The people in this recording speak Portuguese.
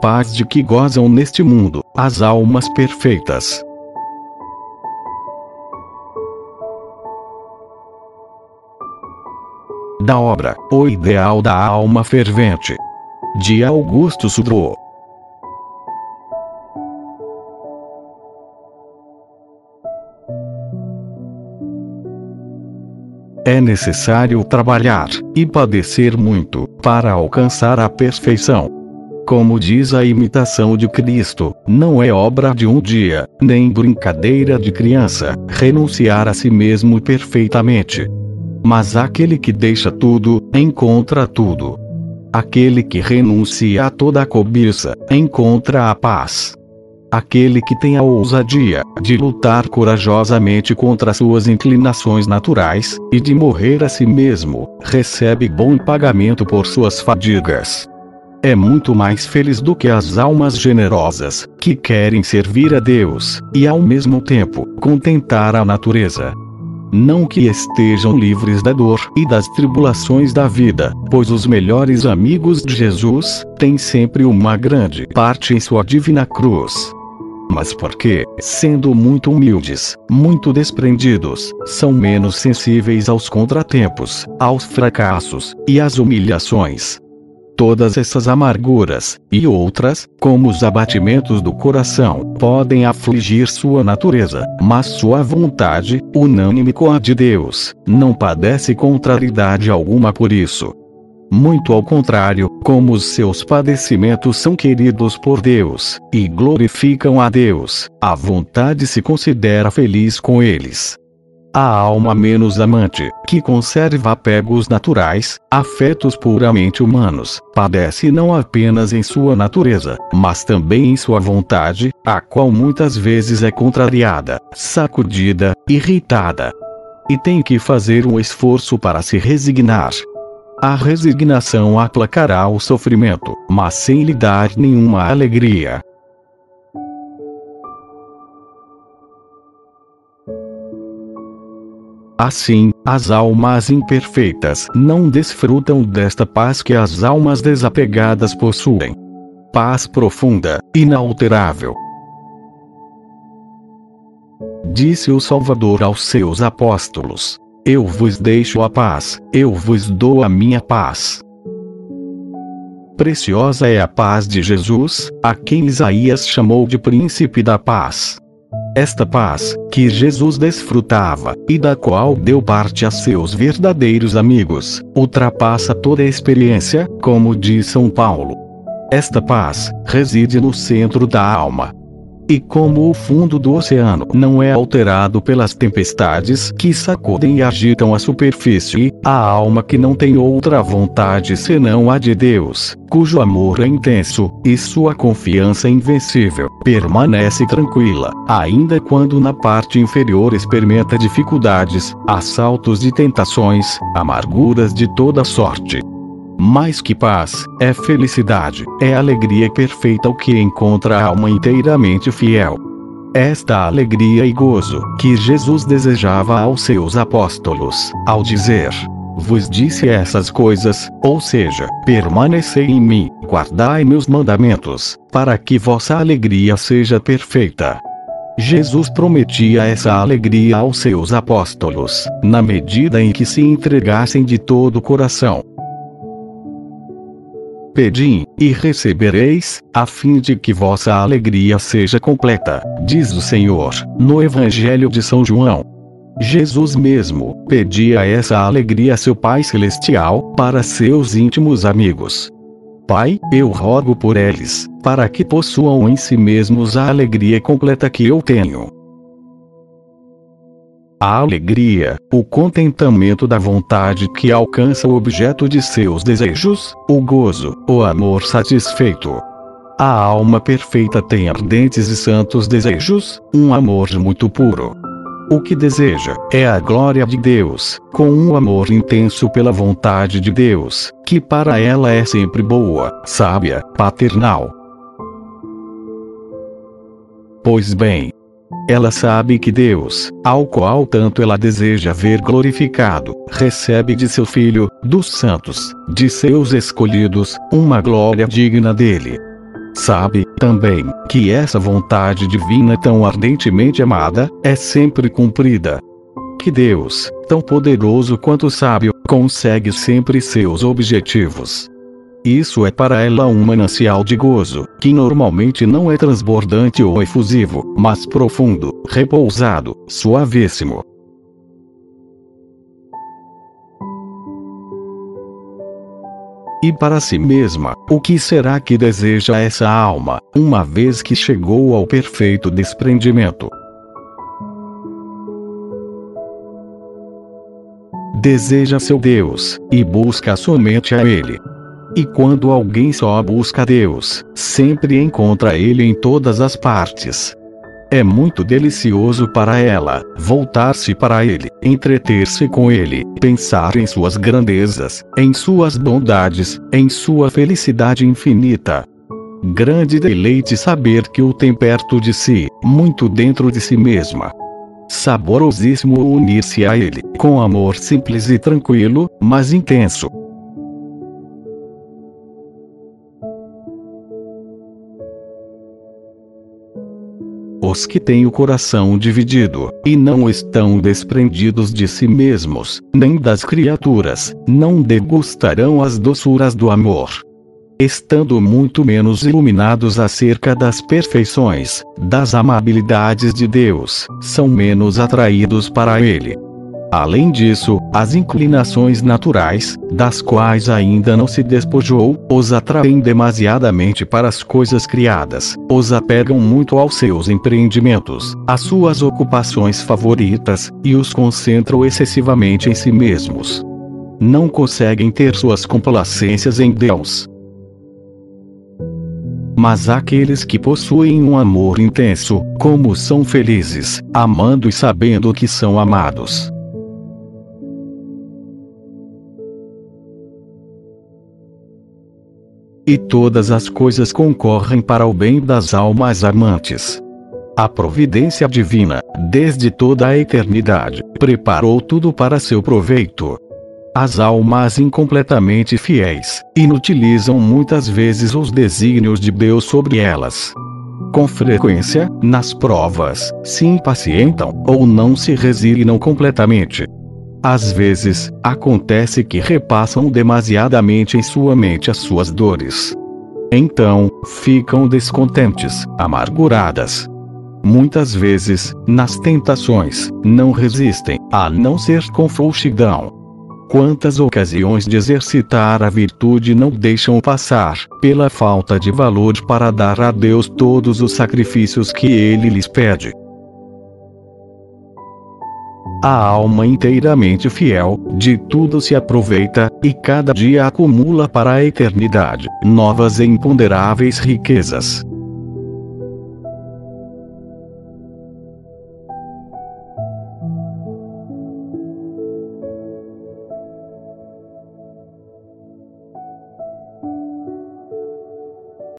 Paz de que gozam neste mundo as almas perfeitas. Da obra O Ideal da Alma Fervente, de Augusto Sudro. É necessário trabalhar e padecer muito para alcançar a perfeição. Como diz a imitação de Cristo, não é obra de um dia, nem brincadeira de criança, renunciar a si mesmo perfeitamente. Mas aquele que deixa tudo, encontra tudo. Aquele que renuncia a toda a cobiça, encontra a paz. Aquele que tem a ousadia de lutar corajosamente contra suas inclinações naturais, e de morrer a si mesmo, recebe bom pagamento por suas fadigas. É muito mais feliz do que as almas generosas, que querem servir a Deus, e ao mesmo tempo, contentar a natureza. Não que estejam livres da dor e das tribulações da vida, pois os melhores amigos de Jesus têm sempre uma grande parte em sua divina cruz mas porque, sendo muito humildes, muito desprendidos, são menos sensíveis aos contratempos, aos fracassos e às humilhações. Todas essas amarguras, e outras, como os abatimentos do coração, podem afligir sua natureza, mas sua vontade, unânime com a de Deus, não padece contrariedade alguma por isso. Muito ao contrário, como os seus padecimentos são queridos por Deus, e glorificam a Deus, a vontade se considera feliz com eles. A alma menos amante, que conserva apegos naturais, afetos puramente humanos, padece não apenas em sua natureza, mas também em sua vontade, a qual muitas vezes é contrariada, sacudida, irritada. E tem que fazer um esforço para se resignar, a resignação aplacará o sofrimento, mas sem lhe dar nenhuma alegria. Assim, as almas imperfeitas não desfrutam desta paz que as almas desapegadas possuem. Paz profunda, inalterável. Disse o Salvador aos seus apóstolos: eu vos deixo a paz, eu vos dou a minha paz. Preciosa é a paz de Jesus, a quem Isaías chamou de príncipe da paz. Esta paz, que Jesus desfrutava, e da qual deu parte a seus verdadeiros amigos, ultrapassa toda experiência, como diz São Paulo. Esta paz reside no centro da alma, e como o fundo do oceano não é alterado pelas tempestades que sacudem e agitam a superfície, a alma que não tem outra vontade senão a de Deus, cujo amor é intenso, e sua confiança invencível, permanece tranquila, ainda quando na parte inferior experimenta dificuldades, assaltos de tentações, amarguras de toda sorte. Mais que paz, é felicidade, é alegria perfeita o que encontra a alma inteiramente fiel. Esta alegria e gozo que Jesus desejava aos seus apóstolos, ao dizer: Vos disse essas coisas, ou seja, permanecei em mim, guardai meus mandamentos, para que vossa alegria seja perfeita. Jesus prometia essa alegria aos seus apóstolos, na medida em que se entregassem de todo o coração, Pedi, e recebereis, a fim de que vossa alegria seja completa, diz o Senhor, no Evangelho de São João. Jesus mesmo pedia essa alegria a seu Pai Celestial, para seus íntimos amigos. Pai, eu rogo por eles, para que possuam em si mesmos a alegria completa que eu tenho a alegria, o contentamento da vontade que alcança o objeto de seus desejos, o gozo, o amor satisfeito. A alma perfeita tem ardentes e santos desejos, um amor muito puro. O que deseja é a glória de Deus, com um amor intenso pela vontade de Deus, que para ela é sempre boa, sábia, paternal. Pois bem, Ela sabe que Deus, ao qual tanto ela deseja ver glorificado, recebe de seu Filho, dos santos, de seus escolhidos, uma glória digna dele. Sabe, também, que essa vontade divina tão ardentemente amada, é sempre cumprida. Que Deus, tão poderoso quanto sábio, consegue sempre seus objetivos. Isso é para ela um manancial de gozo, que normalmente não é transbordante ou efusivo, mas profundo, repousado, suavíssimo. E para si mesma, o que será que deseja essa alma, uma vez que chegou ao perfeito desprendimento? Deseja seu Deus, e busca somente a Ele. E quando alguém só busca Deus, sempre encontra Ele em todas as partes. É muito delicioso para ela voltar-se para Ele, entreter-se com Ele, pensar em suas grandezas, em suas bondades, em sua felicidade infinita. Grande deleite saber que o tem perto de si, muito dentro de si mesma. Saborosíssimo unir-se a Ele, com amor simples e tranquilo, mas intenso. Os que têm o coração dividido, e não estão desprendidos de si mesmos, nem das criaturas, não degustarão as doçuras do amor. Estando muito menos iluminados acerca das perfeições, das amabilidades de Deus, são menos atraídos para Ele. Além disso, as inclinações naturais, das quais ainda não se despojou, os atraem demasiadamente para as coisas criadas, os apegam muito aos seus empreendimentos, às suas ocupações favoritas, e os concentram excessivamente em si mesmos. Não conseguem ter suas complacências em Deus. Mas aqueles que possuem um amor intenso, como são felizes, amando e sabendo que são amados. E todas as coisas concorrem para o bem das almas amantes. A providência divina, desde toda a eternidade, preparou tudo para seu proveito. As almas incompletamente fiéis, inutilizam muitas vezes os desígnios de Deus sobre elas. Com frequência, nas provas, se impacientam, ou não se resignam completamente, às vezes, acontece que repassam demasiadamente em sua mente as suas dores. Então, ficam descontentes, amarguradas. Muitas vezes, nas tentações, não resistem, a não ser com frouxidão. Quantas ocasiões de exercitar a virtude não deixam passar, pela falta de valor para dar a Deus todos os sacrifícios que Ele lhes pede. A alma inteiramente fiel, de tudo se aproveita, e cada dia acumula para a eternidade novas e imponderáveis riquezas.